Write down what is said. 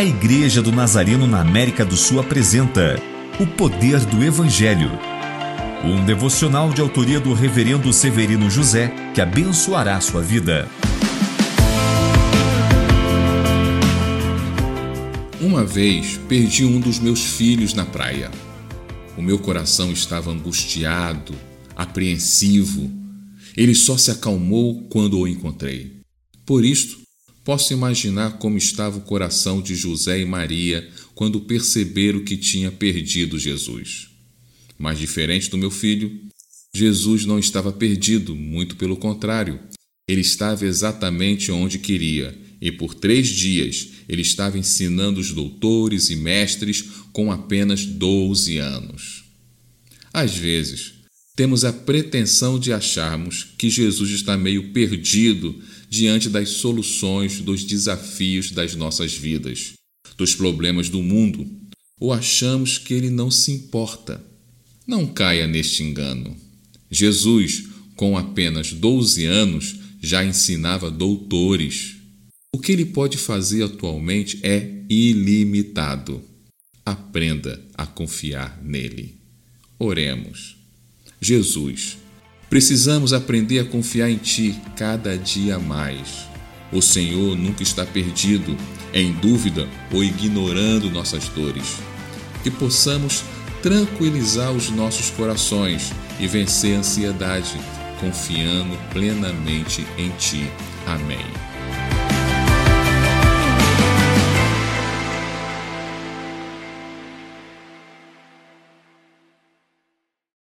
A Igreja do Nazareno na América do Sul apresenta O Poder do Evangelho. Um devocional de autoria do Reverendo Severino José que abençoará sua vida. Uma vez perdi um dos meus filhos na praia. O meu coração estava angustiado, apreensivo. Ele só se acalmou quando o encontrei. Por isto, posso imaginar como estava o coração de José e Maria quando perceberam que tinha perdido Jesus. Mas diferente do meu filho, Jesus não estava perdido, muito pelo contrário. Ele estava exatamente onde queria, e por três dias ele estava ensinando os doutores e mestres com apenas 12 anos. Às vezes, temos a pretensão de acharmos que Jesus está meio perdido diante das soluções dos desafios das nossas vidas, dos problemas do mundo, ou achamos que ele não se importa. Não caia neste engano. Jesus, com apenas 12 anos, já ensinava doutores. O que ele pode fazer atualmente é ilimitado. Aprenda a confiar nele. Oremos. Jesus, precisamos aprender a confiar em Ti cada dia mais. O Senhor nunca está perdido, em dúvida ou ignorando nossas dores. Que possamos tranquilizar os nossos corações e vencer a ansiedade, confiando plenamente em Ti. Amém.